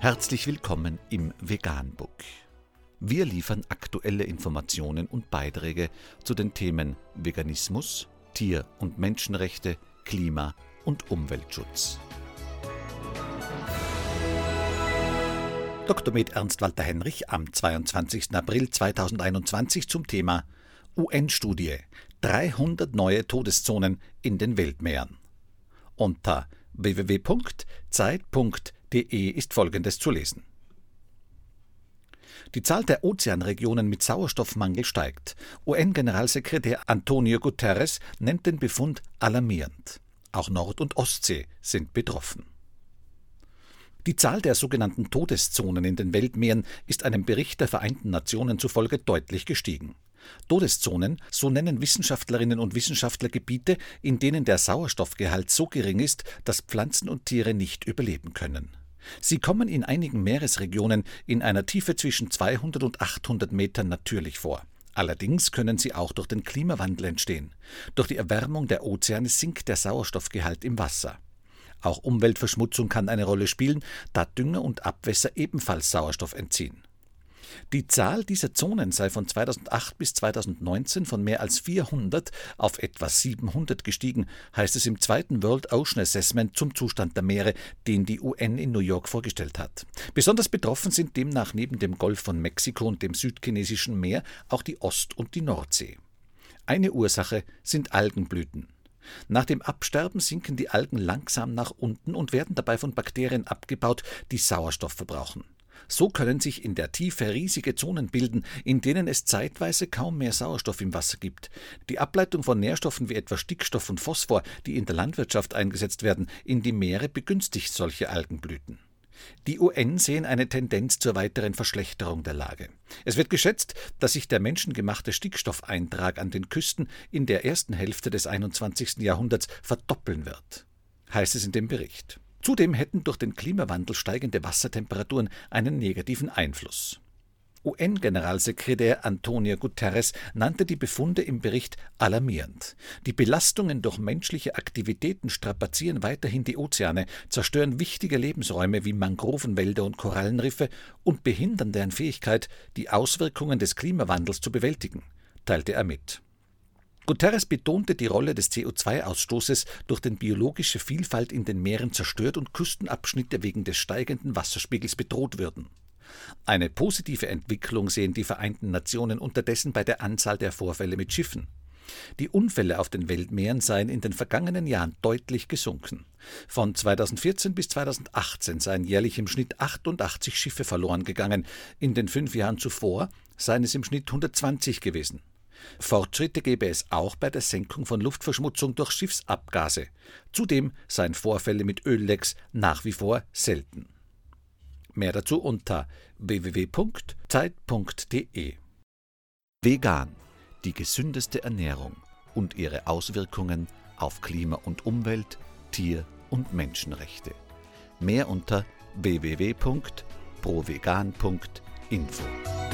Herzlich willkommen im Veganbook. Wir liefern aktuelle Informationen und Beiträge zu den Themen Veganismus, Tier- und Menschenrechte, Klima- und Umweltschutz. Dr. Med Ernst Walter Henrich am 22. April 2021 zum Thema UN-Studie 300 neue Todeszonen in den Weltmeeren. Unter www.zeit.de ist Folgendes zu lesen. Die Zahl der Ozeanregionen mit Sauerstoffmangel steigt. UN-Generalsekretär Antonio Guterres nennt den Befund alarmierend. Auch Nord- und Ostsee sind betroffen. Die Zahl der sogenannten Todeszonen in den Weltmeeren ist einem Bericht der Vereinten Nationen zufolge deutlich gestiegen. Todeszonen, so nennen Wissenschaftlerinnen und Wissenschaftler Gebiete, in denen der Sauerstoffgehalt so gering ist, dass Pflanzen und Tiere nicht überleben können. Sie kommen in einigen Meeresregionen in einer Tiefe zwischen 200 und 800 Metern natürlich vor. Allerdings können sie auch durch den Klimawandel entstehen. Durch die Erwärmung der Ozeane sinkt der Sauerstoffgehalt im Wasser. Auch Umweltverschmutzung kann eine Rolle spielen, da Dünger und Abwässer ebenfalls Sauerstoff entziehen. Die Zahl dieser Zonen sei von 2008 bis 2019 von mehr als 400 auf etwa 700 gestiegen, heißt es im zweiten World Ocean Assessment zum Zustand der Meere, den die UN in New York vorgestellt hat. Besonders betroffen sind demnach neben dem Golf von Mexiko und dem südchinesischen Meer auch die Ost- und die Nordsee. Eine Ursache sind Algenblüten. Nach dem Absterben sinken die Algen langsam nach unten und werden dabei von Bakterien abgebaut, die Sauerstoff verbrauchen. So können sich in der Tiefe riesige Zonen bilden, in denen es zeitweise kaum mehr Sauerstoff im Wasser gibt. Die Ableitung von Nährstoffen wie etwa Stickstoff und Phosphor, die in der Landwirtschaft eingesetzt werden, in die Meere begünstigt solche Algenblüten. Die UN sehen eine Tendenz zur weiteren Verschlechterung der Lage. Es wird geschätzt, dass sich der menschengemachte Stickstoffeintrag an den Küsten in der ersten Hälfte des 21. Jahrhunderts verdoppeln wird, heißt es in dem Bericht. Zudem hätten durch den Klimawandel steigende Wassertemperaturen einen negativen Einfluss. UN-Generalsekretär Antonio Guterres nannte die Befunde im Bericht alarmierend. Die Belastungen durch menschliche Aktivitäten strapazieren weiterhin die Ozeane, zerstören wichtige Lebensräume wie Mangrovenwälder und Korallenriffe und behindern deren Fähigkeit, die Auswirkungen des Klimawandels zu bewältigen, teilte er mit. Guterres betonte die Rolle des CO2-Ausstoßes, durch den biologische Vielfalt in den Meeren zerstört und Küstenabschnitte wegen des steigenden Wasserspiegels bedroht würden. Eine positive Entwicklung sehen die Vereinten Nationen unterdessen bei der Anzahl der Vorfälle mit Schiffen. Die Unfälle auf den Weltmeeren seien in den vergangenen Jahren deutlich gesunken. Von 2014 bis 2018 seien jährlich im Schnitt 88 Schiffe verloren gegangen, in den fünf Jahren zuvor seien es im Schnitt 120 gewesen. Fortschritte gäbe es auch bei der Senkung von Luftverschmutzung durch Schiffsabgase. Zudem seien Vorfälle mit Öllecks nach wie vor selten. Mehr dazu unter www.zeit.de. Vegan, die gesündeste Ernährung und ihre Auswirkungen auf Klima und Umwelt, Tier- und Menschenrechte. Mehr unter www.provegan.info.